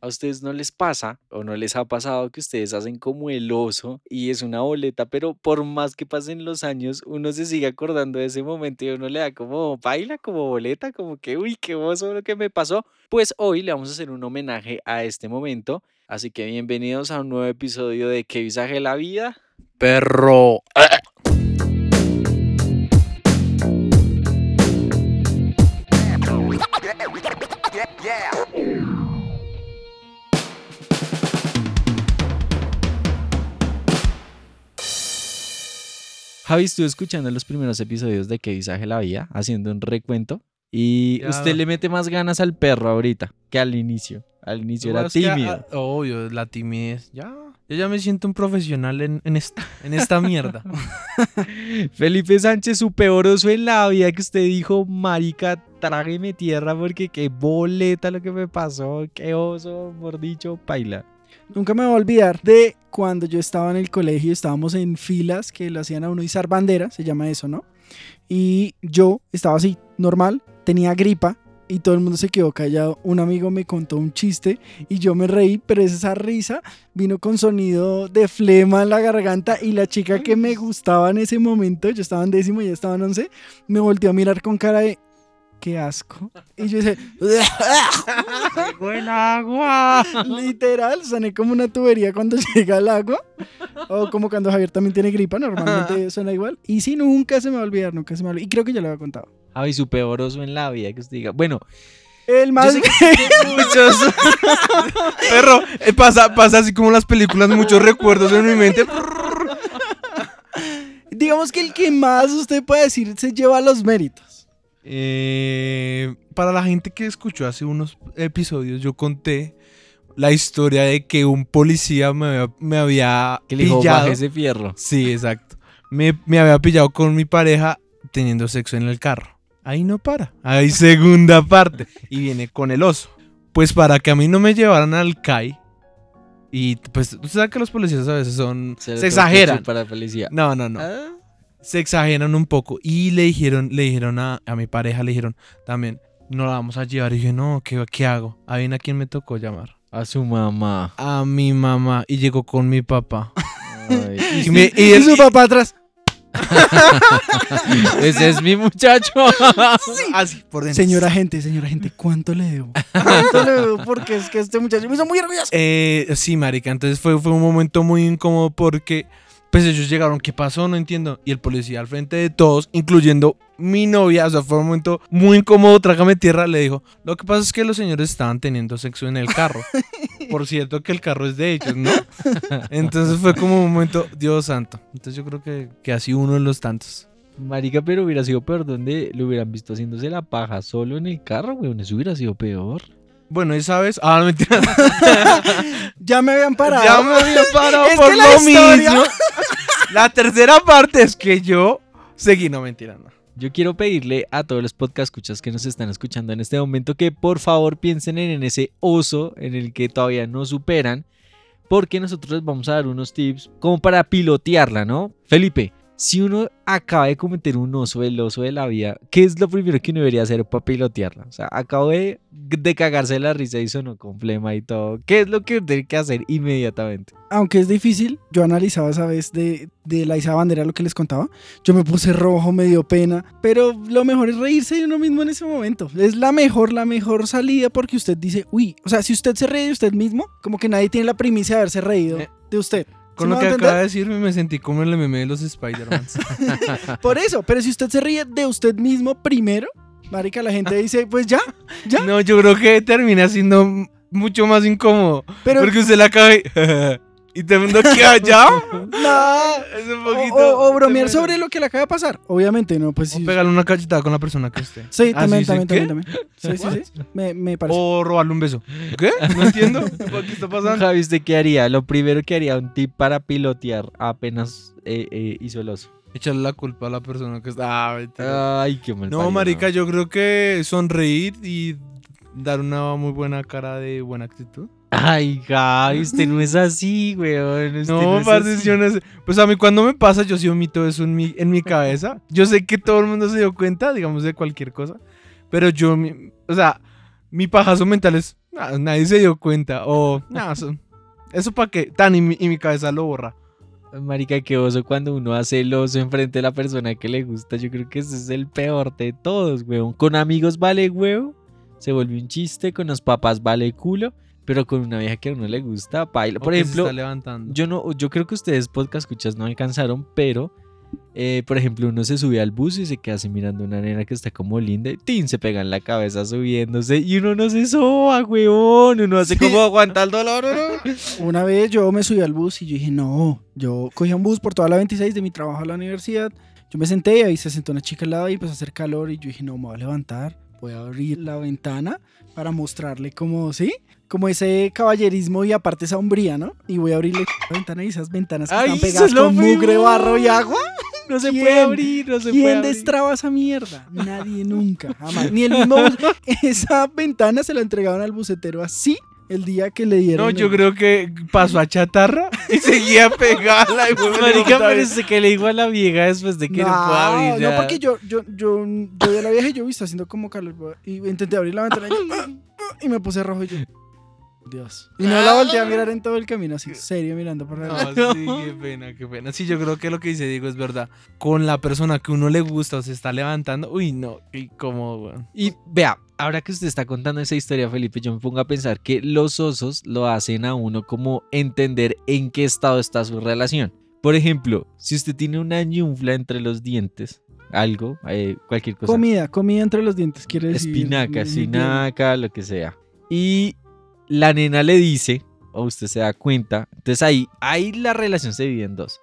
¿A ustedes no les pasa o no les ha pasado que ustedes hacen como el oso y es una boleta, pero por más que pasen los años, uno se sigue acordando de ese momento y uno le da como baila, como boleta, como que, uy, qué oso lo que me pasó? Pues hoy le vamos a hacer un homenaje a este momento, así que bienvenidos a un nuevo episodio de ¿Qué visaje la vida? Perro. Javi estuvo escuchando los primeros episodios de ¿Qué visaje la vida? Haciendo un recuento y Ya. usted le mete más ganas al perro ahorita que al inicio. Al inicio era que, tímido. ah, obvio, la timidez. Ya. Yo ya me siento un profesional en, en esta, en esta mierda. Felipe Sánchez, su peor oso en la vida que usted dijo, marica, trágueme tierra porque qué boleta lo que me pasó, qué oso, por dicho, paila. Nunca me voy a olvidar de cuando yo estaba en el colegio, estábamos en filas que lo hacían a uno izar bandera, se llama eso, ¿no? Y yo estaba así, normal, tenía gripa y todo el mundo se quedó callado. Un amigo me contó un chiste y yo me reí, pero esa risa vino con sonido de flema en la garganta y la chica que me gustaba en ese momento, yo estaba en décimo y ella estaba en once, me volteó a mirar con cara de... ¡Qué asco! Y yo dije, ¡Buen agua! Literal, soné como una tubería cuando llega al agua. O como cuando Javier también tiene gripa, normalmente suena igual. Y sí, nunca se me va a olvidar, nunca se me va a olvidar. Y creo que ya lo había contado. Javi, su peor oso en la vida que usted diga. Bueno, El más... yo sé que tiene muchos. Perro, eh, pasa, pasa así como en las películas, muchos recuerdos en mi mente. Digamos que el que más usted puede decir se lleva los méritos. Eh, para la gente que escuchó hace unos episodios, yo conté la historia de que un policía me había, me había que le dijo, pillado. baje ese fierro. Sí, exacto. Me, me había pillado con mi pareja teniendo sexo en el carro. Ahí no para. Hay segunda parte. Y viene con el oso. Pues para que a mí no me llevaran al CAI. Y pues, usted sabe que los policías a veces son. Se, exageran. No, no, no. Ah, Se exageran un poco. Y le dijeron, le dijeron a, a mi pareja, le dijeron también, no la vamos a llevar. Y dije, no, ¿qué, qué hago? ¿A a quién me tocó llamar? A su mamá. A mi mamá. Y llegó con mi papá. Ay, Y, me- y Y él- su papá atrás. ese es mi muchacho. así por dentro. Señora gente, señora gente, ¿cuánto le debo? ¿Cuánto le debo? Porque es que este muchacho me hizo muy orgulloso. Eh, sí, marica, entonces fue, fue un momento muy incómodo porque pues ellos llegaron, ¿qué pasó? No entiendo. Y el policía al frente de todos, incluyendo mi novia, o sea, fue un momento muy incómodo, trágame tierra, le dijo, lo que pasa es que los señores estaban teniendo sexo en el carro. Por cierto que el carro es de ellos, ¿no? Entonces fue como un momento, Dios santo. Entonces yo creo que, que así uno de los tantos. Marica, pero hubiera sido peor donde lo hubieran visto haciéndose la paja solo en el carro, weón. Eso hubiera sido peor. Bueno, esa vez, ah, no, mentira. Ya me habían parado. Ya me había parado Es por que la lo historia- mismo. La tercera parte es que yo seguí, no mentira, no. Yo quiero pedirle a todos los podcast escuchas que nos están escuchando en este momento que por favor piensen en ese oso en el que todavía no superan, porque nosotros les vamos a dar unos tips como para pilotearla, ¿no? Felipe, si uno acaba de cometer un oso, el oso de la vida, ¿qué es lo primero que uno debería hacer para pilotearla? O sea, acabo de, de cagarse la risa y sonó con flema y todo. ¿Qué es lo que uno tiene que hacer inmediatamente? Aunque es difícil, yo analizaba esa vez de, de la Isa Bandera lo que les contaba. Yo me puse rojo, me dio pena. Pero lo mejor es reírse de uno mismo en ese momento. Es la mejor, la mejor salida porque usted dice, uy, o sea, si usted se ríe de usted mismo, como que nadie tiene la primicia de haberse reído Eh, de usted. Con ¿Sí lo que acaba de decirme me sentí como el meme de los Spider-Man. Por eso, pero si usted se ríe de usted mismo primero, Marica, la gente dice, pues ya, ya. No, yo creo que termina siendo mucho más incómodo. Pero porque usted la acaba y... y te mundo que allá. no. Es un O, poquito... o- o bromear sobre lo que le acaba de pasar. Obviamente, no, pues O sí. pegarle una cachetada con la persona que esté. Sí, Ah, también, sí, también, también, también. Sí, sí, sí. Me, me parece. O robarle un beso. ¿Qué? No entiendo. ¿Qué está pasando? Javi, ¿usted qué haría? Lo primero que haría un tip para pilotear apenas eh, eh, hizo el oso. Echarle la culpa a la persona que está... Ah, mentira. Ay, qué mal. No, parido, marica, yo creo que sonreír y dar una muy buena cara de buena actitud. Ay, Javi, usted no es así, weón. usted No, es parce, yo no sé. Pues a mí cuando me pasa, yo sí omito eso en mi, en mi cabeza. Yo sé que todo el mundo se dio cuenta, digamos, de cualquier cosa. Pero yo, mi- o sea, mi pajazo mental es, "Ah, nadie se dio cuenta. O, nada, eso, eso para qué. Tan, y mi, y mi cabeza lo borra. Marica, qué oso cuando uno hace el oso enfrente de la persona que le gusta. Yo creo que ese es el peor de todos, weón. Con amigos vale huevo, se vuelve un chiste. Con los papás vale culo. Pero con una vieja que a uno le gusta, baila. O Por ejemplo, está levantando. yo no, yo creo que ustedes podcast escuchas no alcanzaron, pero eh, por ejemplo, uno se sube al bus y se queda así mirando a una nena que está como linda y ¡tin! se pega en la cabeza subiéndose y uno no se soba, weón. Uno hace como aguanta el dolor, ¿no? Una vez yo me subí al bus y yo dije, no, yo cogí un bus por toda la 26 de mi trabajo a la universidad. Yo me senté y ahí se sentó una chica al lado y empezó a hacer calor y yo dije, no, me voy a levantar, voy a abrir la ventana para mostrarle como, ¿sí? Como ese caballerismo y aparte esa hombría, ¿no? Y voy a abrirle la ventana y esas ventanas que Ay, están pegadas con mugre, barro y agua. No se ¿Quién? puede abrir, no se puede ¿Quién abrir. destraba esa mierda? Nadie nunca, jamás. Ni el mismo. Esa ventana se la entregaron al bucetero así el día que le dieron. No, yo el- creo que pasó a chatarra y seguía pegada. Marica, pero es que le digo a la vieja después de que no, pueda abrir. No, ya. porque yo, yo, yo, yo vi a la vieja y yo vi, está haciendo como calor. Y intenté abrir la ventana y, yo, y me puse rojo y yo. Dios. Y no la volteé a mirar en todo el camino, así, serio, mirando por la No, sí, qué pena, qué pena. Sí, yo creo que lo que dice Diego es verdad. Con la persona que uno le gusta o se está levantando, uy, no, qué incómodo, weón. Y vea, ahora que usted está contando esa historia, Felipe, yo me pongo a pensar que los osos lo hacen a uno como entender en qué estado está su relación. Por ejemplo, si usted tiene una ñufla entre los dientes, algo, eh, cualquier cosa. Comida, comida entre los dientes, quiere decir. espinaca, espinaca, lo que sea. Y la nena le dice, o usted se da cuenta, entonces ahí, ahí la relación se divide en dos.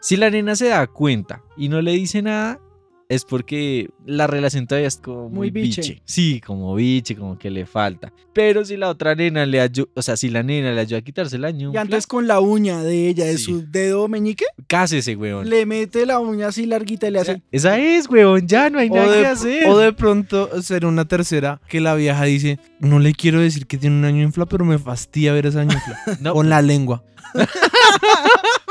Si la nena se da cuenta y no le dice nada, es porque la relación todavía es como muy, Muy biche. biche. Sí, como biche, como que le falta. Pero si la otra nena le ayuda, o sea, si la nena le ayuda a quitarse el año, Y antes con la uña de ella, de Sí. su dedo meñique, cásese, weón. le mete la uña así larguita y le hace. Esa es, weón, ya no hay O nada que de, hacer. o de pronto ser una tercera que la vieja dice, no le quiero decir que tiene un año infla, pero me fastidia ver esa ñufla. No, Con la lengua.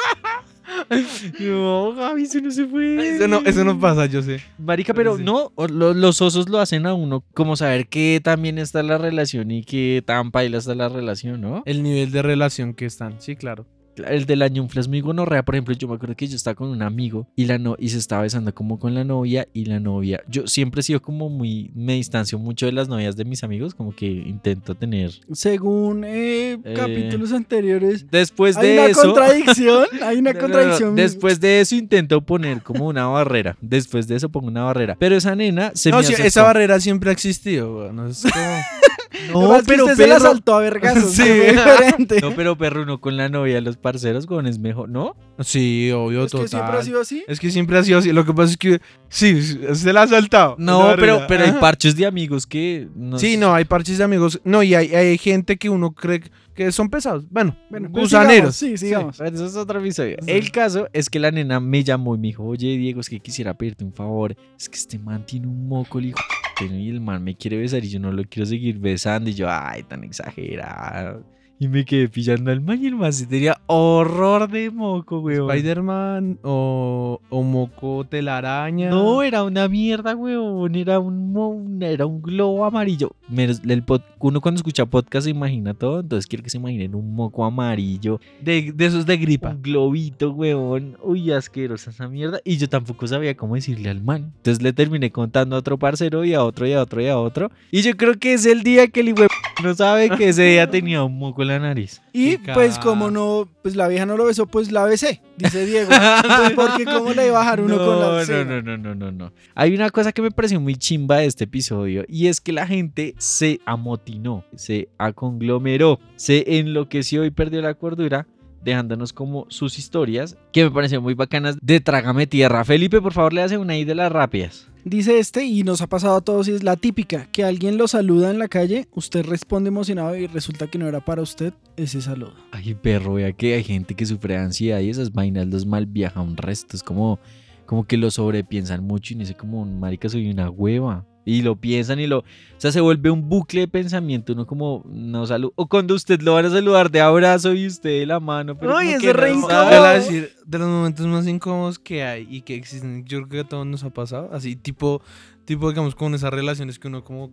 no, Javi, eso no se puede. Eso no, eso no pasa, yo sé. Marica, pero Sí. no, los osos lo hacen a uno como saber qué también está la relación y qué tan paila está la relación, ¿no? El nivel de relación que están, sí, claro. El de la ñunfla es muy gonorrea, por ejemplo, yo me acuerdo que yo estaba con un amigo y la no y se estaba besando como con la novia y la novia. Yo siempre he sido como muy me distancio mucho de las novias de mis amigos, como que intento tener Según eh, Eh, capítulos anteriores, Después hay de una eso contradicción. Hay una No, no, no. contradicción. Después de eso intento poner como una barrera. Después de eso pongo una barrera. Pero esa nena se no, me sí, acercó. esa barrera siempre ha existido, weón. No, es como- No, pero usted se la saltó a vergazos. Sí. que diferente. No, pero perro, no con la novia, los parceros, con es mejor, ¿no? sí, obvio, es que total. siempre ha sido así. Es que siempre ha sido así. Lo que pasa es que sí, se la ha saltado. No, pero, pero hay parches de amigos que. No Sí, sé. no, hay parches de amigos. No, y hay, hay gente que uno cree que son pesados. Bueno, Bueno, gusaneros. sigamos, Sí, sigamos. Pero Eso es otro episodio. Sí. El caso es que la nena me llamó y me dijo, oye Diego, es que quisiera pedirte un favor. Es que este man tiene un moco, el hijo y el man me quiere besar y yo no lo quiero seguir besando. Y yo, ay, tan exagerado. Y me quedé pillando al man y el man sí tenía horror de moco, weón. Spider-Man o, o Moco Telaraña. No, era una mierda, weón. Era un, era un globo amarillo. Menos el pod- uno cuando escucha podcast se imagina todo, entonces quiero que se imaginen un moco amarillo. de, de esos de gripa. Un globito, weón. Uy, asquerosa esa mierda. Y yo tampoco sabía cómo decirle al man. Entonces le terminé contando a otro parcero y a otro y a otro y a otro. Y yo creo que es el día que el No sabe que ese día tenía un moco en la nariz. Y pues como no, pues la vieja no lo besó, pues la besé, dice Diego. Porque cómo le iba a bajar uno con la no, cena? no, no, no, no, no. Hay una cosa que me pareció muy chimba de este episodio y es que la gente se amotinó, se aconglomeró, se enloqueció y perdió la cordura dejándonos como sus historias que me parecieron muy bacanas de Trágame Tierra. Felipe, por favor, le hace una ahí de las rápidas. Dice este, y nos ha pasado a todos, y es la típica, que alguien lo saluda en la calle, usted responde emocionado y resulta que no era para usted ese saludo. Ay, perro, vea que hay gente que sufre ansiedad y esas vainas los mal viaja un resto. Es como, como que lo sobrepiensan mucho y dice como, marica, soy una hueva. Y lo piensan y lo... O sea, se vuelve un bucle de pensamiento. Uno como, no saluda. O cuando usted lo van a saludar de abrazo y usted de la mano. Pero Ay, que re incómodo. sabe. Te voy a decir, de los momentos más incómodos que hay y que existen, yo creo que a todos nos ha pasado, así tipo, tipo digamos con esas relaciones que uno como,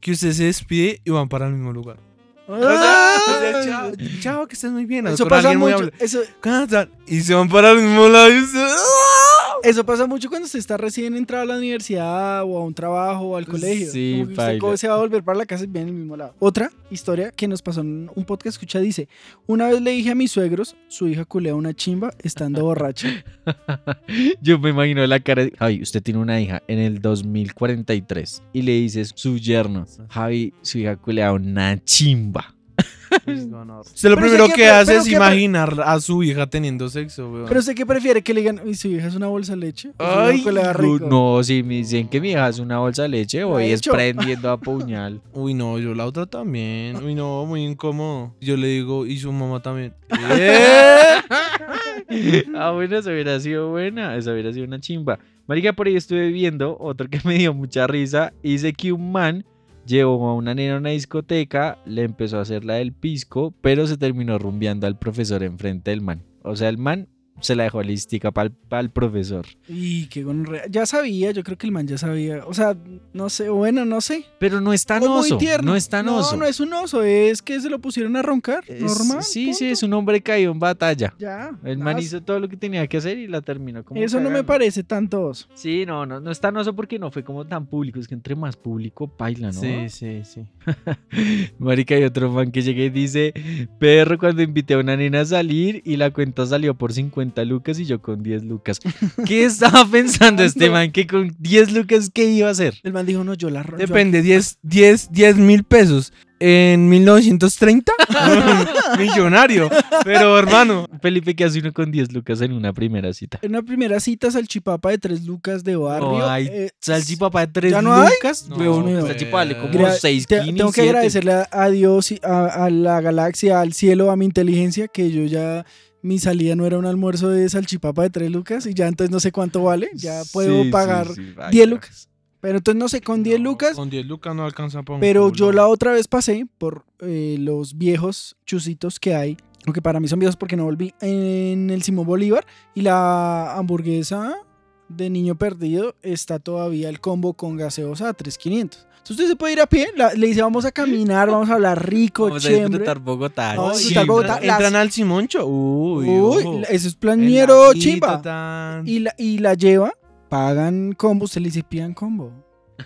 que usted se despide y van para el mismo lugar. Sea, chao, chao, que estés muy bien. Eso pasa alguien muy mucho. amable. Eso. Y se van para el mismo lado y usted, ¡ah! Eso pasa mucho cuando usted está recién entrado a la universidad o a un trabajo o al colegio. Sí, Como se va a volver para la casa y viene en el mismo lado. Otra historia que nos pasó en un podcast escucha dice, una vez le dije a mis suegros, su hija culea una chimba estando borracha. Yo me imagino la cara de Javi, usted tiene una hija en el 2043 y le dices su yerno, Javi, su hija culea una chimba. Usted lo Pero primero sé que- que hace es que- imaginar a su hija teniendo sexo, weón. Pero usted qué prefiere que le digan, "Uy, su hija es una bolsa de leche. Ay, culea rico?" No, si me dicen que mi hija es una bolsa de leche, voy es prendiendo a puñal. Uy, no, yo la otra también. Uy, no, muy incómodo. Yo le digo, y su mamá también. ¿Eh? ah, bueno, eso hubiera sido buena. Eso hubiera sido una chimba. Marica, por ahí estuve viendo otro que me dio mucha risa. Dice que un man llevó a una nena a una discoteca, le empezó a hacer la del pisco, pero se terminó rumbeando al profesor enfrente del man. O sea, el man se la dejó lística para el profesor. Y qué gonorrea. Ya sabía, yo creo que el man ya sabía. O sea, no sé, bueno, no sé. Pero no es tan O muy oso. tierno. No es tan oso. No, no es un oso, es que se lo pusieron a roncar. Es- normal. Sí, sí, es un hombre caído en batalla. Ya. El man hizo todo lo que tenía que hacer y la terminó como Eso no me parece tanto oso. Sí, no, no, no es tan oso porque no fue como tan público. Es que entre más público, paila, ¿no? Sí, sí, sí. Marica, hay otro fan que llega y dice: Perro, cuando invité a una nena a salir y la cuenta salió por 50 lucas y yo con 10 lucas. ¿Qué estaba pensando este No. man? Que con 10 lucas, ¿qué iba a hacer? El man dijo, no, yo la ro- yo- Depende, 10, 10, 10 mil pesos. En 1930, millonario. Pero hermano, Felipe, ¿qué hace uno con 10 lucas en una primera cita? En una primera cita, salchipapa de tres lucas de barrio. No hay eh, Salchipapa de 3 ¿Ya no hay? lucas. No, huevón, Dios mío. salchipapa vale como gra- 6 te- Tengo que agradecerle a, Dios, y a, a la galaxia, al cielo, a mi inteligencia, que yo ya, mi salida no era un almuerzo de salchipapa de tres lucas y ya entonces no sé cuánto vale. Ya puedo pagar 10 lucas. Pero entonces no sé, con 10 lucas. Con 10 lucas no alcanza para un Pero culo. yo la otra vez pasé por eh, los viejos chusitos que hay, aunque para mí son viejos porque no volví, en el Simón Bolívar y la hamburguesa de niño perdido está todavía el combo con gaseosa a 3.500. Entonces usted se puede ir a pie, la- le dice vamos a caminar, vamos a hablar rico, Vamos a chévere. disfrutar Bogotá. Vamos a Sí, disfrutar Bogotá. Entran, las- entran al Simoncho. Uy, Uy, eso es plañero chimba. Y la, y la lleva, pagan combo, usted le dice pidan combo.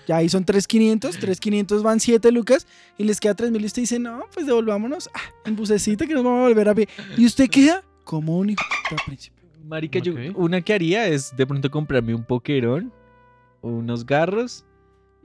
Ya ahí son 3.500, 3.500 van 7 lucas y les queda 3.000 y usted dice, no, pues devolvámonos ah, en bucecita que nos vamos a volver a pie. Y usted queda como un hijo de príncipe. Marica, yo Ok. una que haría es de pronto comprarme un pokerón, unos garros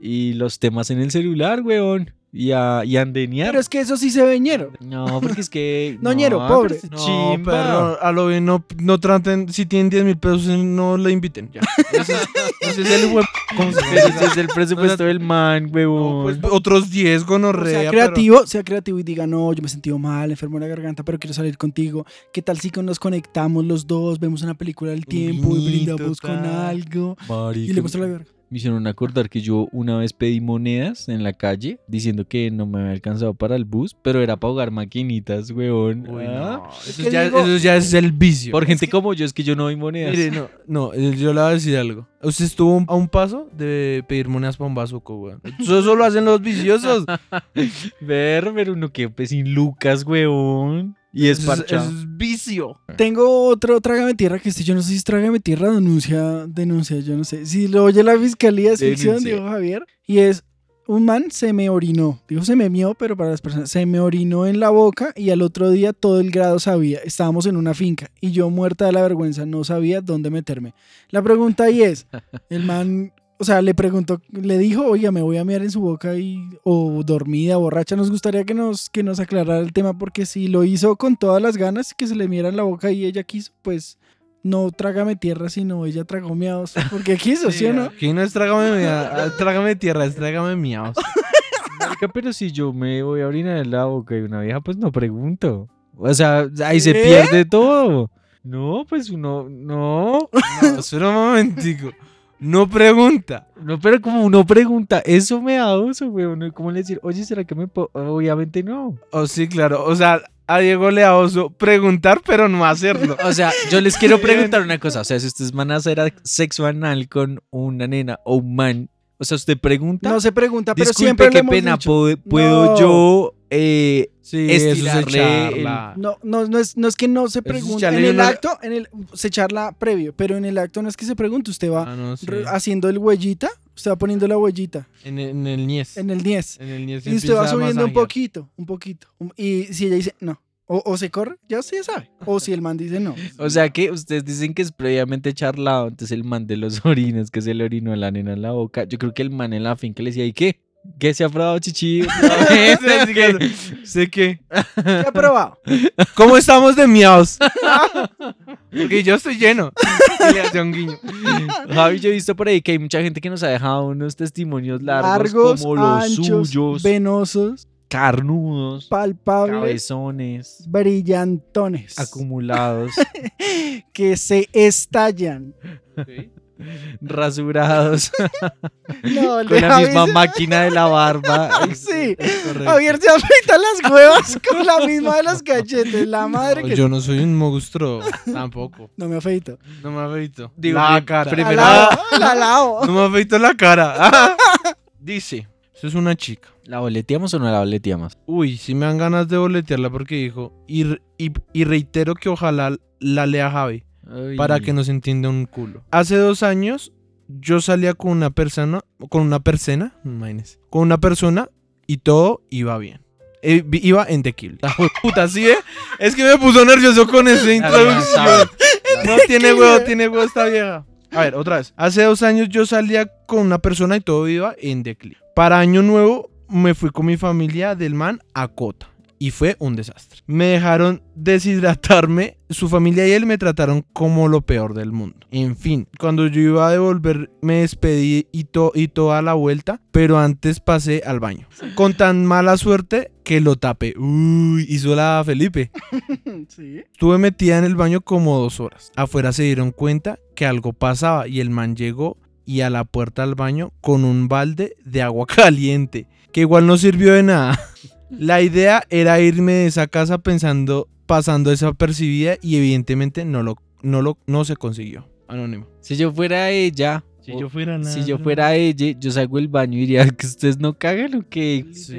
y los temas en el celular, weón. Y a, y a andenear. Pero es que eso sí se ve ñero. No, porque es que. No, pobre. pero es No, chimba. pero a lo bien no, no traten, si tienen 10 mil pesos, no le inviten. Ya. Ese es, ese es el ese es el presupuesto del man, No, weón. pues, otros 10 O gonorrea. sea pero- creativo, sea creativo y diga, no, yo me he sentido mal, enfermo de la garganta, pero quiero salir contigo. ¿Qué tal si nos conectamos los dos, vemos una película del tiempo y brindamos con tal. algo? Y le muestro la verga. Me hicieron acordar que yo una vez pedí monedas en la calle diciendo que no me había alcanzado para el bus, pero era para jugar maquinitas, weón. Uy, Ah, no. Eso, que ya, digo- eso ya es el vicio. Por gente como yo, es que yo no doy monedas. Mire, no, no, eh, yo le voy a decir algo. Usted estuvo a un paso de pedir monedas para un bazuco, weón. Eso, eso lo hacen los viciosos. Ver, pero uno que pues sin Lucas, weón. Y es vicio. Tengo otro trágame tierra que este, yo no sé si es trágame tierra, denuncia, denuncia, yo no sé. Si lo oye la fiscalía es ficción, dijo Javier. Y es un man se me orinó. Dijo se me mió, pero para las personas, se me orinó en la boca y al otro día todo el grado sabía. Estábamos en una finca y yo muerta de la vergüenza no sabía dónde meterme. La pregunta ahí es, el man, o sea, le preguntó, le dijo, oiga, me voy a mirar en su boca y, o dormida, borracha. Nos gustaría que nos, que nos aclarara el tema porque si lo hizo con todas las ganas, que se le miera en la boca y ella quiso, pues no trágame tierra, sino ella tragó miados. Porque quiso, ¿sí, o no? Aquí no es trágame, mia- trágame tierra, es trágame miaos. Pero si yo me voy a orinar en la boca de una vieja, pues no pregunto. O sea, ahí se pierde todo. No, pues uno, no. No, espera un momentico. No pregunta. No, pero como uno pregunta, eso me da oso, güey. Uno, ¿Cómo le decir, oye, ¿será que me puedo? Obviamente no. Oh, sí, claro. O sea, a Diego le da oso preguntar, pero no hacerlo. O sea, yo les quiero preguntar una cosa. O sea, si ustedes van a hacer sexo anal con una nena o un man, o sea, usted pregunta. No se pregunta, pero Disculpe, siempre lo qué hemos pena, dicho. ¿puedo, puedo No. yo eh, Sí, Estirarle el-. No, no, no, es, no es que no se es pregunte. En el acto, en el, se charla previo, pero en el acto no es que se pregunte. Usted va Ah, no, sí. re- haciendo el huellita, usted va poniendo la huellita En el, en el Nies. en el 10. En el Nies Y usted va subiendo un poquito, un poquito. Y si ella dice no, o, o se corre, ya usted ya sabe. O si el man dice no. O sea que ustedes dicen que es previamente charlado, entonces el man de los orines que se le orinó a la nena en la boca. Yo creo que el man en la finca le decía, ¿y qué? ¿Qué se ha probado chichi? Sé que- sé que. ¿Qué ha probado? ¿Cómo estamos de miaos? Porque yo estoy lleno. Y le hace un guiño. Javi, yo he visto por ahí que hay mucha gente que nos ha dejado unos testimonios largos, Largos, como los anchos, suyos, venosos, carnudos, palpables, cabezones, brillantones, acumulados, que se estallan. Rasurados, No, con la misma se- máquina de la barba. Sí. Javier se afeita las huevas con la misma de los cachetes. La madre No, que. yo no soy un monstruo. Tampoco. No me afeito. No me afeito. Digo, la cara. primero- La lavo, la lavo. No me afeito la cara. Dice. Eso es una chica. ¿La boleteamos o no la boleteamos? Uy, sí me dan ganas de boletearla porque dijo. Y, r- y- y reitero que ojalá la lea Javi. Ay. Para que nos entienda un culo. Hace dos años yo salía con una persona. Con una persona. Imagínense. Con una persona y todo iba bien. Eh, iba en tequila. La puta, ¿sí ve? Es que me puso nervioso con esa introducción. No tiene huevo, tiene huevo esta vieja. A ver, otra vez. Hace dos años yo salía con una persona y todo iba en declive. Para año nuevo me fui con mi familia del man a Cota. Y fue un desastre. Me dejaron deshidratarme. Su familia y él me trataron como lo peor del mundo. En fin, cuando yo iba a devolver, me despedí y, to- y toda la vuelta. Pero antes pasé al baño. Con tan mala suerte que lo tapé. Uy, hizo la Felipe. Sí. Estuve metida en el baño como dos horas. Afuera se dieron cuenta que algo pasaba y el man llegó y a la puerta del baño con un balde de agua caliente, que igual no sirvió de nada. La idea era irme de esa casa pensando, pasando desapercibida y evidentemente no lo, no lo, no se consiguió. Anónimo. Si yo fuera ella, Si yo fuera si yo fuera ella, yo salgo del baño y diría que ustedes no cagan o que... Sí.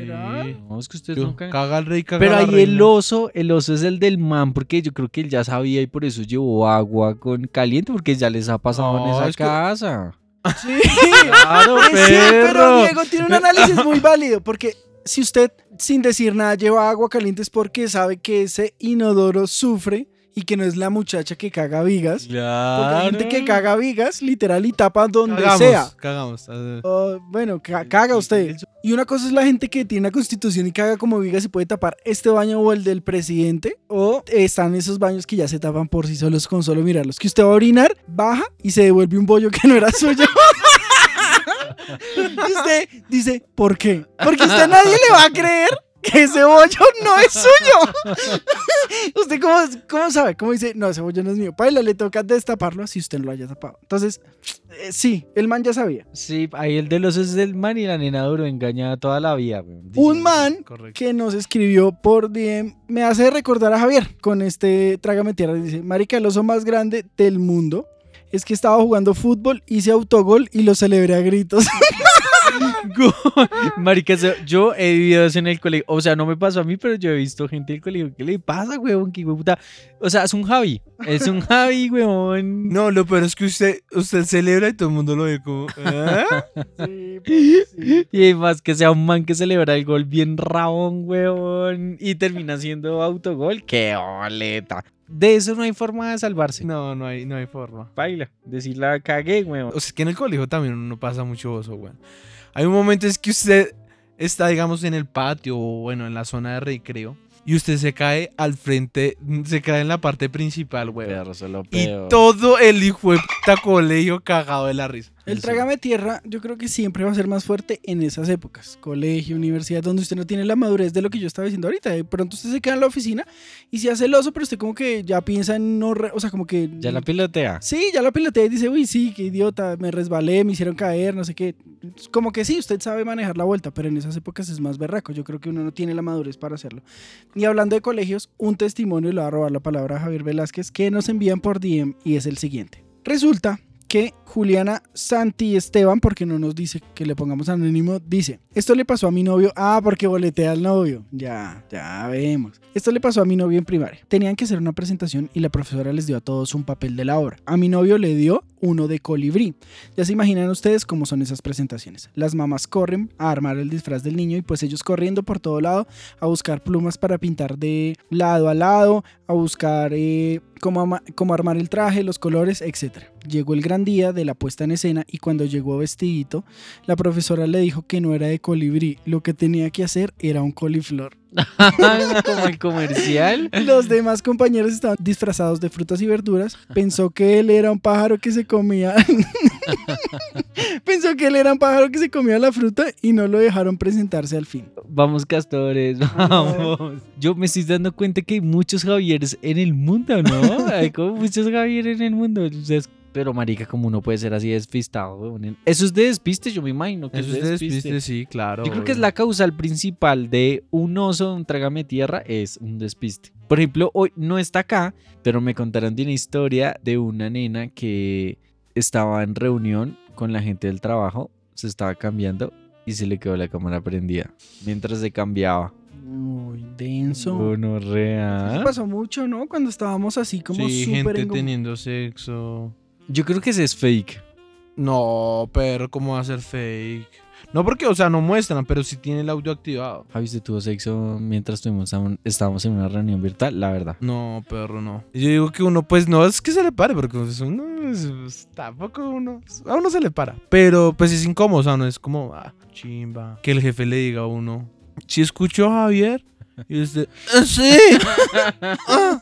No, es que ustedes Yo, no cagan. caga el rey, caga Pero ahí el oso, el oso es el del man, porque yo creo que él ya sabía y por eso llevó agua con caliente, porque ya les ha pasado No, en esa es que- casa. Sí. Claro, sí, pero Diego tiene un análisis muy válido porque si usted sin decir nada lleva agua caliente es porque sabe que ese inodoro sufre y que no es la muchacha que caga vigas. Porque hay gente que caga vigas literal y tapa donde Cagamos, sea. Cagamos. Oh, bueno, ca- caga usted. Y una cosa es la gente que tiene una constitución y caga como vigas y puede tapar este baño o el del presidente. O están esos baños que ya se tapan por sí solos con solo mirarlos. Que usted va a orinar, baja y se devuelve un bollo que no era suyo. y usted dice, ¿por qué? Porque usted a nadie le va a creer que ese bollo no es suyo. ¿Usted cómo, cómo sabe? ¿Cómo dice? No, ese bollo no es mío. Paila, le toca destaparlo si usted no lo haya tapado. Entonces, eh, sí, el man ya sabía. Sí, ahí el del oso es el man y la nena duro engañada toda la vida. weón. Un man Correcto. que nos escribió por DM me hace recordar a Javier con este Trágame Tierra. Dice, marica, el oso más grande del mundo es que estaba jugando fútbol, hice autogol y lo celebré a gritos. Marica, yo he vivido eso en el colegio. O sea, no me pasó a mí, pero yo he visto gente del colegio. ¿Qué le pasa, weón? ¿Qué puta? O sea, es un Javi. Es un Javi, weón. No, lo peor es que usted, usted celebra y todo el mundo lo ve como. ¿ah? Sí, pues, sí. Y además que sea un man que celebra el gol bien rabón, weón. Y termina siendo autogol. ¡Qué boleta! De eso no hay forma de salvarse. No, no hay, no hay forma. Baila. Decir la cagué, weón. O sea, es que en el colegio también uno pasa mucho oso, weón. Hay un momento es que usted está, digamos, en el patio o, bueno, en la zona de recreo. Y usted se cae al frente, se cae en la parte principal, weón. Perro, solo Y todo el hijo de colegio cagado de la risa. El Sí. trágame tierra, yo creo que siempre va a ser más fuerte en esas épocas. Colegio, universidad, donde usted no tiene la madurez de lo que yo estaba diciendo ahorita. De pronto usted se queda en la oficina y se hace el oso, pero usted como que ya piensa en no. re- o sea, como que. Ya la pilotea. Sí, ya la pilotea y dice, uy, sí, qué idiota, me resbalé, me hicieron caer, no sé qué. Como que sí, usted sabe manejar la vuelta, pero en esas épocas es más berraco. Yo creo que uno no tiene la madurez para hacerlo. Y hablando de colegios, un testimonio, le va a robar la palabra a Javier Velázquez, que nos envían por DM y es el siguiente. Resulta que Juliana Santi Esteban, porque no nos dice que le pongamos anónimo, dice, esto le pasó a mi novio, ah, porque boletea al novio, ya, ya vemos. Esto le pasó a mi novio en primaria. Tenían que hacer una presentación y la profesora les dio a todos un papel de la obra. A mi novio le dio uno de colibrí. Ya se imaginan ustedes cómo son esas presentaciones. Las mamás corren a armar el disfraz del niño y pues ellos corriendo por todo lado a buscar plumas para pintar de lado a lado, a buscar eh, cómo, cómo armar el traje, los colores, etc. Llegó el gran día de la puesta en escena y cuando llegó vestidito, la profesora le dijo que no era de colibrí, lo que tenía que hacer era un coliflor. Como el comercial. Los demás compañeros estaban disfrazados de frutas y verduras. Pensó que él era un pájaro que se comía. Pensó que él era un pájaro que se comía la fruta y no lo dejaron presentarse al fin. Vamos, castores, vamos. Yo me estoy dando cuenta que hay muchos Javieres en el mundo, ¿no? Hay como muchos Javieres en el mundo. Ustedes- Pero, marica, como uno puede ser así despistado, weón? Eso es de despiste, yo me imagino que Eso es es de de despiste. despiste, sí, claro. Yo creo que es la causal principal de un oso, un trágame tierra, es un despiste. Por ejemplo, hoy no está acá, pero me contaron de una historia de una nena que estaba en reunión con la gente del trabajo, se estaba cambiando y se le quedó la cámara prendida mientras se cambiaba. Uy, denso. Uno Eso real. pasó mucho, ¿no? Cuando estábamos así como Sí, súper gente engom- teniendo sexo. Yo creo que ese es fake. No, pero ¿cómo va a ser fake? No porque, o sea, no muestran, pero sí tiene el audio activado. Javi, ¿usted tuvo sexo mientras estuvimos un- estábamos en una reunión virtual? La verdad. No, perro, no. Yo digo que uno, pues no es que se le pare, porque pues, uno es- es- tampoco uno, a uno se le para. Pero pues es incómodo, o sea, no es como, ah, chimba. Que el jefe le diga a uno, si escuchó a Javier, y usted, "Ah, sí. Ah.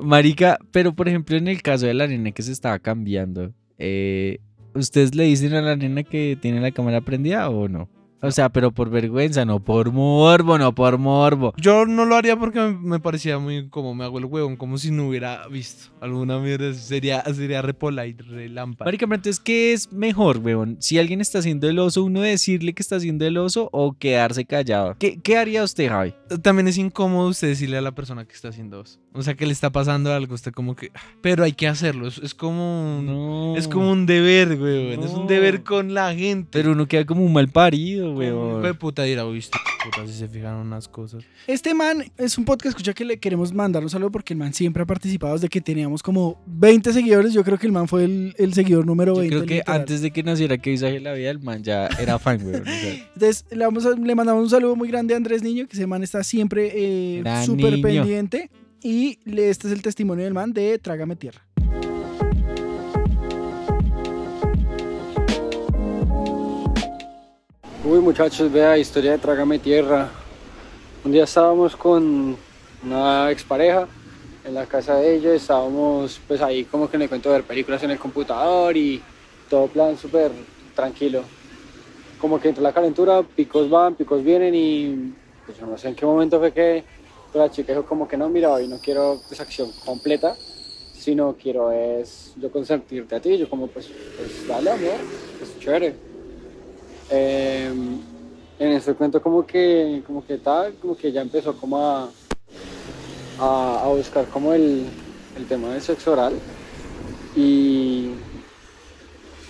Marica, pero por ejemplo, en el caso de la nena que se estaba cambiando, eh, ¿ustedes le dicen a la nena que tiene la cámara prendida o no? O sea, pero por vergüenza, no por morbo, no por morbo. Yo no lo haría porque me, parecía muy como me hago el huevón, como si no hubiera visto alguna mierda. Sería, sería re polite, re lámpara. Marica, pero entonces, ¿qué es mejor, weón? Si alguien está haciendo el oso, uno decirle que está haciendo el oso o quedarse callado. ¿Qué, qué haría usted, Javi? También es incómodo usted decirle a la persona que está haciendo eso. O sea, que le está pasando algo, usted como que... "Ah", Pero hay que hacerlo, es, es como un... No. Es como un deber, weón. Es un deber con la gente. Pero uno queda como un mal parido, Un hijo de weón. puta dirá, "Uiste, puta, si se fijaron unas cosas. Este man es un podcast, escucha que le queremos mandar un saludo porque el man siempre ha participado desde que teníamos como 20 seguidores. Yo creo que el man fue el, el seguidor número Yo 20. creo que literal. antes de que naciera que visaje la vida, el man ya era fan, weón. o sea. Entonces le, vamos a- le mandamos un saludo muy grande a Andrés Niño, que ese man está siempre eh, súper pendiente. Y le- este es el testimonio del man de Trágame Tierra. Uy muchachos, vea, historia de Trágame Tierra. Un día estábamos con una expareja en la casa de ella, estábamos pues ahí como que en cuento de ver películas en el computador y todo plan súper tranquilo. Como que entró la calentura, picos van, picos vienen y pues yo no sé en qué momento fue que la chica dijo como que no, mira, hoy no quiero pues acción completa, sino quiero es yo consentirte a ti, yo como pues, pues dale amor, pues chévere. Eh, en ese cuento como que, como que tal, como que ya empezó como a, a, a buscar como el, el tema del sexo oral. Y,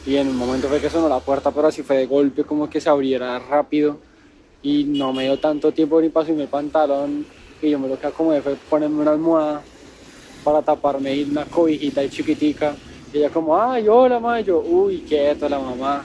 y en un momento fue que sonó la puerta, pero así fue de golpe, como que se abriera rápido. Y no me dio tanto tiempo ni para subirme el pantalón y yo me lo que acomodé fue ponerme una almohada para taparme y una cobijita y chiquitica. Y ella como, ay, hola, ma, y yo, uy, quieto la mamá.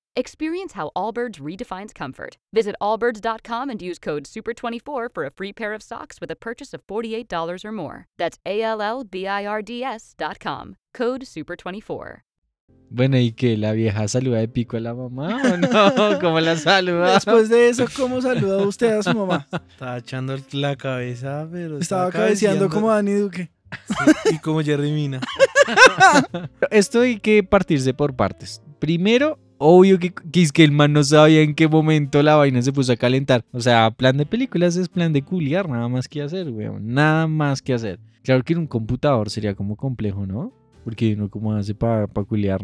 Experience how Allbirds redefines comfort. Visit allbirds.com and use code SUPER24 for a free pair of socks with a purchase of $48 or more. That's A L L B I R D S.com. Code SUPER24. Bueno, ¿y que la vieja saluda de pico a la mamá o no? ¿Cómo la saluda? Después de eso, ¿cómo saluda usted a su mamá? Estaba echando la cabeza, pero. Estaba cabeceando como Dani Duque. Sí, y como Jerry Mina. Esto hay que partirse por partes. Primero, obvio que, que es que el man no sabía en qué momento la vaina se puso a calentar. O sea, plan de películas es plan de culiar, nada más que hacer, weón. Nada más que hacer. Claro que en un computador sería como complejo, ¿no? Porque uno como hace para pa culiar.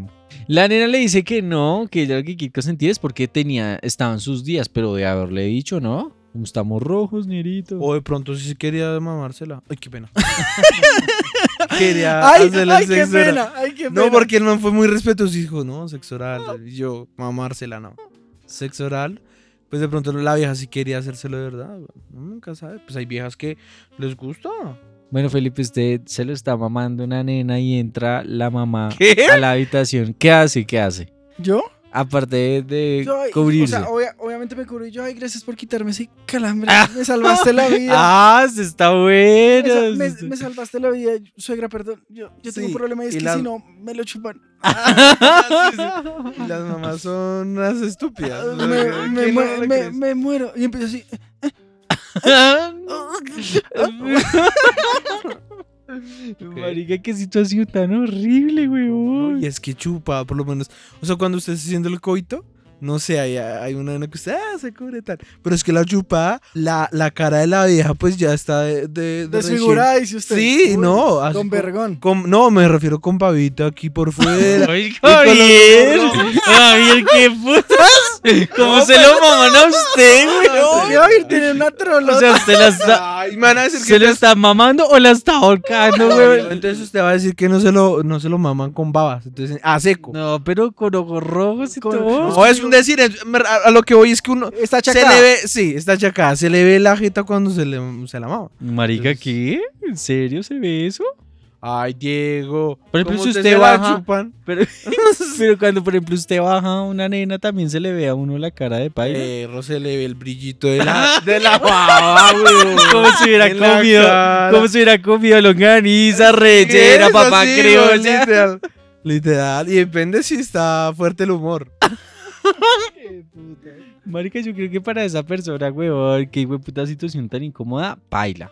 La nena le dice que no, que ella lo que quiere sentir es porque tenía, estaban sus días, pero de haberle dicho, ¿no? Como estamos rojos, Nierito. O de pronto sí quería mamársela. Ay, qué pena. quería ¡Ay, hacerle ay qué pena! ¡Ay, qué pena! No, porque el man fue muy respetuoso y dijo, no, sexo oral. Y yo, mamársela, no. Sexo oral. Pues de pronto la vieja sí quería hacérselo de verdad. Nunca sabe. Pues hay viejas que les gusta. Bueno, Felipe, usted se lo está mamando una nena y entra la mamá ¿Qué? a la habitación. ¿Qué hace? ¿Qué hace? ¿Yo? Aparte de, de Yo, ay, cubrirse. O sea, obvia- me cubrí. Yo, ay, gracias por quitarme ese calambre. Me salvaste la vida. ah, se está bueno. me- me salvaste la vida, suegra, perdón. Yo, yo tengo un problema y es y que la- si no, me lo chupan. Y las mamás son unas estúpidas. Me, ¿quién me no muero. Y empiezo así. Marica, qué situación tan horrible, weón. Y es que chupa, por lo menos. O sea, cuando usted está haciendo el coito, no sé, hay, hay una en la que usted ah, se cubre tal. Pero es que la chupa, la, la cara de la vieja, pues ya está de. de, de Desfigurada, dice usted. Sí, Uy, no, así Con vergón. con- no, me refiero con pavita aquí por fuera. Ay, Javier, Javier, qué putas. ¿Cómo se lo maman a usted, weón? Yo ir tener una trolota. O sea, usted la está, Ay, me van a decir ¿se que lo no- está mamando o la está ahorcando, weón? Entonces usted va a decir que no se lo, no se lo maman con babas. Entonces, a seco. No, pero con ojos rojos y Con- todo. No, es un decir, a, a lo que voy es que uno Está se chacada. le ve, sí, está chacada, se le ve la jeta cuando se le se la mama. Marica, ¿qué? ¿En serio se ve eso? Ay, Diego. Por ejemplo, ¿cómo si usted baja-? Pero, pero cuando, por ejemplo, usted baja a una nena, también se le ve a uno la cara de paila. Perro, se le ve el brillito de la, de la baba, weón. como si hubiera En comido, como si hubiera comido longaniza, rellena, papá sí, criolla. Literal. Literal. Y depende si está fuerte el humor. Marica, yo creo que para esa persona, weón, de puta situación tan incómoda, paila.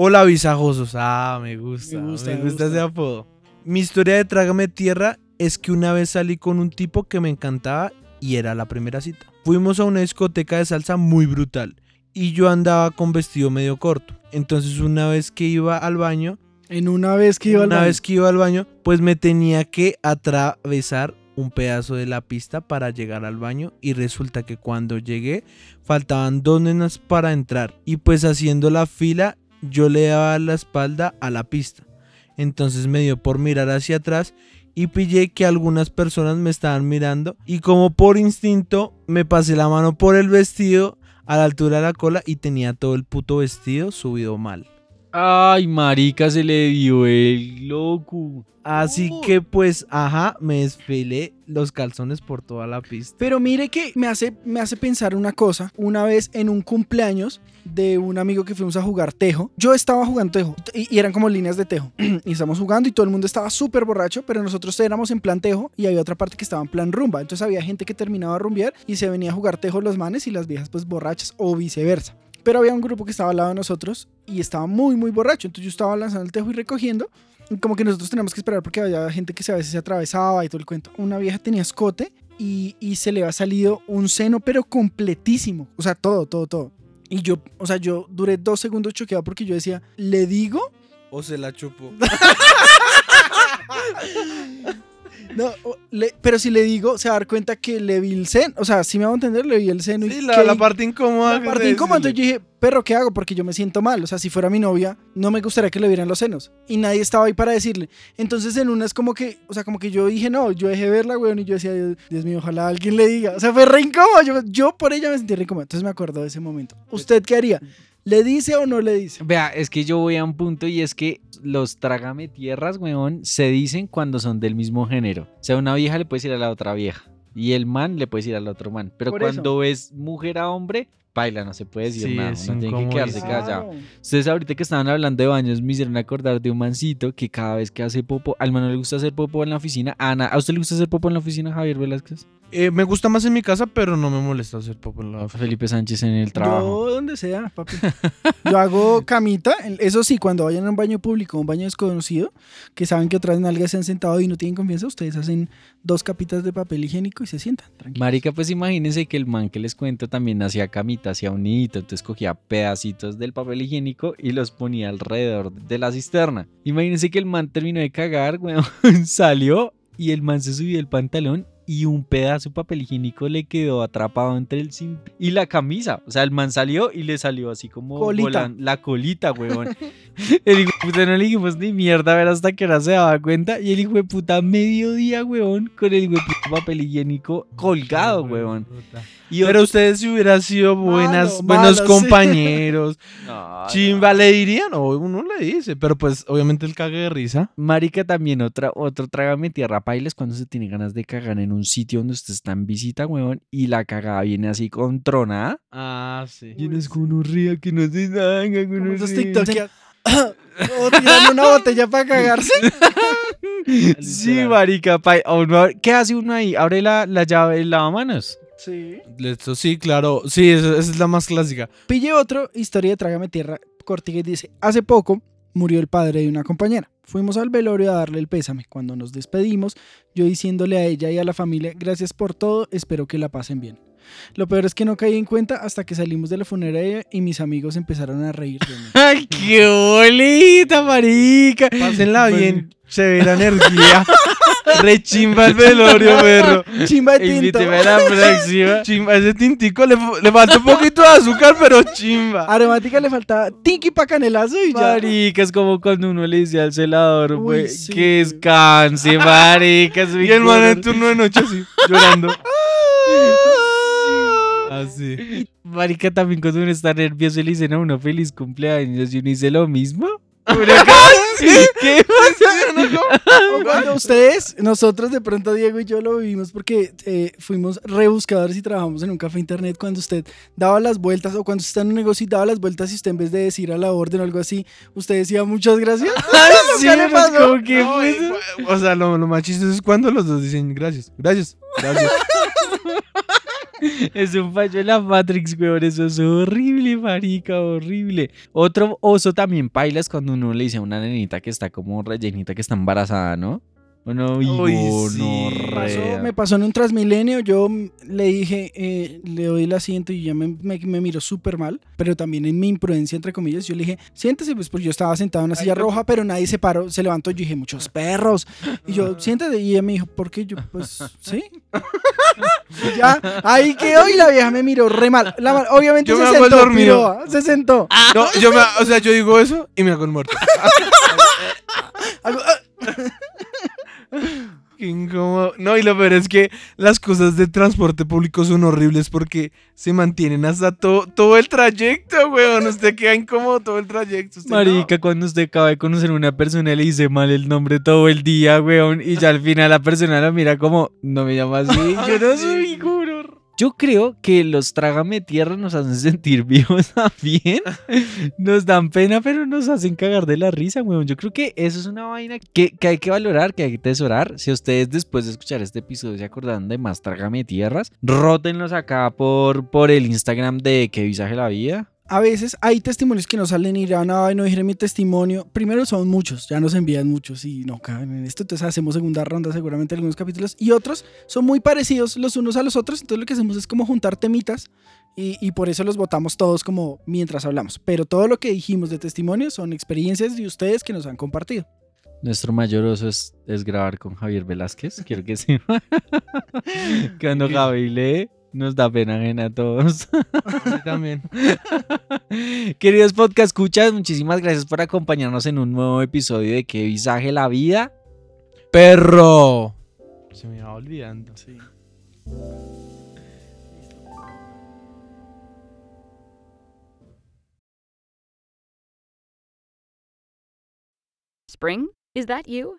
Hola, visajosos. Ah, me gusta. Me Me gusta, gusta, ese apodo. Mi historia de Trágame Tierra es que una vez salí con un tipo que me encantaba y era la primera cita. Fuimos a una discoteca de salsa muy brutal y yo andaba con vestido medio corto. Entonces una vez que iba al baño, En una vez que iba al una baño. vez que iba al baño, pues me tenía que atravesar un pedazo de la pista para llegar al baño y resulta que cuando llegué faltaban dos nenas para entrar y pues haciendo la fila yo le daba la espalda a la pista. Entonces me dio por mirar hacia atrás y pillé que algunas personas me estaban mirando y como por instinto me pasé la mano por el vestido a la altura de la cola y tenía todo el puto vestido subido mal. Ay, marica, se le dio el loco. Así Oh. que pues, ajá, me desfilé los calzones por toda la pista. Pero mire que me hace, me hace pensar una cosa. Una vez en un cumpleaños de un amigo que fuimos a jugar tejo, yo estaba jugando tejo y, y eran como líneas de tejo. y estamos jugando y todo el mundo estaba súper borracho, pero nosotros éramos en plan tejo y había otra parte que estaba en plan rumba. Entonces había gente que terminaba de rumbear y se venía a jugar tejo los manes y las viejas pues borrachas o viceversa. Pero había un grupo que estaba al lado de nosotros y estaba muy, muy borracho. Entonces yo estaba lanzando el tejo y recogiendo Y como que nosotros teníamos que esperar porque había gente que se- a veces se atravesaba y todo el cuento. Una vieja tenía escote y, y se le había salido un seno, pero completísimo. O sea, todo, todo, todo. Y yo, o sea, yo duré dos segundos choqueado porque yo decía, ¿le digo? O se la chupó. No, le- pero si le digo, se va a dar cuenta que le vi el seno. O sea, si me va a entender, le vi el seno. y la parte incómoda. la parte incómoda. Entonces yo dije, perro, ¿qué hago? Porque yo me siento mal. O sea, si fuera mi novia, no me gustaría que le vieran los senos. Y nadie estaba ahí para decirle. Entonces en una es como que, o sea, como que yo dije, no, yo dejé verla, weón. Y yo decía, Dios, Dios mío, ojalá alguien le diga. O sea, fue re incómodo. Yo, yo por ella me sentí re incómodo. Entonces me acuerdo de ese momento. ¿Usted qué haría? ¿Le dice o no le dice? Vea, es que yo voy a un punto y es que los trágame tierras, weón, se dicen cuando son del mismo género. O sea, una vieja le puede decir a la otra vieja. Y el man le puede decir al otro man. Pero Por eso. cuando es mujer a hombre, baila, no se puede decir Sí, nada. es Uno tiene que quedarse callado. Ustedes ahorita que estaban hablando de baños me hicieron acordar de un mancito que cada vez que hace popo, al man no le gusta hacer popo en la oficina. Ana, ¿a usted le gusta hacer popo en la oficina, Javier Velázquez? Eh, me gusta más en mi casa, pero no me molesta hacer pop en la A Felipe Sánchez en el trabajo. Yo donde sea, papi. Yo hago camita. Eso sí, cuando vayan a un baño público, un baño desconocido, que saben que otras nalgas se han sentado y no tienen confianza, ustedes hacen dos capitas de papel higiénico y se sientan. tranquilos. Marica, pues imagínense que el man que les cuento también hacía camita, hacía un nidito, entonces cogía pedacitos del papel higiénico y los ponía alrededor de la cisterna. Imagínense que el man terminó de cagar, weón, salió y el man se subió el pantalón y un pedazo de papel higiénico le quedó atrapado entre el cinto y la camisa. O sea, el man salió y le salió así como Colita. volan- la colita, weón. el hijo de puta no le dijimos ni mierda a ver hasta que ahora se daba cuenta. Y el hijo de puta mediodía, weón, con el hijo de puta papel higiénico colgado, weón. Y Pero ustedes si hubieran sido buenas, Malo, buenos malo, sí. compañeros, No, chimba le dirían, o uno le dice, pero pues obviamente el cague de risa. Marica también otra, otro trágame tierra pailes cuando se tiene ganas de cagar en un sitio donde usted está en visita, weón, y la cagada viene así con tronada. Ah, sí. Y no es con un río que no se salga, con esos que- o tiran una botella para cagarse. Sí, marica, pa- uno- ¿qué hace uno ahí? Abre la, la llave del lavamanos. Sí. Esto sí, claro. Sí, esa, esa es la más clásica. Pille otro, historia de Trágame Tierra, cortica y dice, hace poco murió el padre de una compañera. Fuimos al velorio a darle el pésame. Cuando nos despedimos, yo diciéndole a ella y a la familia, gracias por todo, espero que la pasen bien. Lo peor es que no caí en cuenta hasta que salimos de la funeraria y mis amigos empezaron a reír de mí. ¡Ay, qué bolita, marica! Pásenla bien. Se ve la energía. Rechimba el velorio, perro. Chimba de tinto. Invíteme a la próxima. Chimba, ese tintico le, le falta un poquito de azúcar, pero chimba. Aromática le faltaba tiki pa' canelazo y ya. Marica, es como cuando uno le dice al celador, güey, sí, que descanse, marica. es Y el man en turno de noche así, llorando. Así. Marica, también cuando uno está nervioso y le dicen a uno feliz cumpleaños y uno dice lo mismo. Uno ¿Qué O cuando ustedes, nosotros de pronto Diego y yo lo vivimos porque eh, fuimos rebuscadores y trabajamos en un café internet cuando usted daba las vueltas o cuando usted está en un negocio y daba las vueltas y usted en vez de decir a la orden o algo así, usted decía muchas gracias. Sí, ¿Qué le uno es pasó? como que, No, pues, y- o sea, lo, lo más chistoso es cuando los dos dicen gracias, gracias, gracias. Es un fallo en la Matrix, weón. Eso es horrible, marica, horrible. Otro oso también paila es cuando uno le dice a una nenita que está como rellenita, que está embarazada, ¿no? O no, Uy, sí. Pasó- me pasó en un Transmilenio, yo le dije, eh, le doy el asiento y ya me, me, me miró súper mal, pero también en mi imprudencia, entre comillas, yo le dije, siéntese, pues porque yo estaba sentado en una silla roja, pero nadie se paró, se levantó, yo dije, muchos perros, y yo, siéntate, y ella me dijo, ¿por qué? Yo, pues, ¿sí? Y ya, ahí quedó y la vieja me miró re mal, La mal- obviamente Yo se me sentó, se sentó. No, yo me, o sea, yo digo eso y me hago el muerto. Qué incómodo. No, y lo peor es que las cosas de transporte público son horribles porque se mantienen hasta todo, todo el trayecto, weón. Usted queda incómodo todo el trayecto. usted no. Marica, cuando usted acaba de conocer a una persona y le dice mal el nombre todo el día, weón, y ya al final la persona lo mira como, no me llama así, yo no soy. Yo creo que los trágame tierra nos hacen sentir vivos también. Nos dan pena, pero nos hacen cagar de la risa, weón. Yo creo que eso es una vaina que, que hay que valorar, que hay que atesorar. Si ustedes después de escuchar este episodio se acordaron de más trágame tierras, rótenlos acá por, por el Instagram de Que Visaje la Vida a veces hay testimonios que no salen y dirán, ay, no dijeron mi testimonio. Primero son muchos, ya nos envían muchos y no caben en esto. Entonces hacemos segunda ronda seguramente algunos capítulos. Y otros son muy parecidos los unos a los otros. Entonces lo que hacemos es como juntar temitas y, y por eso los votamos todos como mientras hablamos. Pero todo lo que dijimos de testimonios son experiencias de ustedes que nos han compartido. Nuestro mayor oso es, es grabar con Javier Velázquez, quiero que sí. Cuando Javi lee, nos da pena ajena a todos. Mí también. Queridos podcast escuchas, muchísimas gracias por acompañarnos en un nuevo episodio de Que visaje la vida. Perro. Se me iba olvidando. Sí. Spring? Is that you?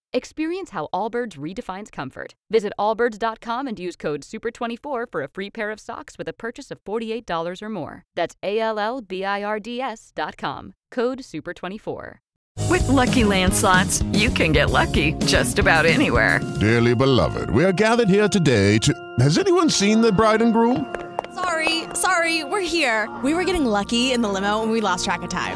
Experience how Allbirds redefines comfort. Visit allbirds.com and use code SUPER24 for a free pair of socks with a purchase of $48 or more. That's A L L B I R D S.com. Code SUPER24. With Lucky Land slots, you can get lucky just about anywhere. Dearly beloved, we are gathered here today to. Has anyone seen the bride and groom? Sorry, sorry, we're here. We were getting lucky in the limo and we lost track of time.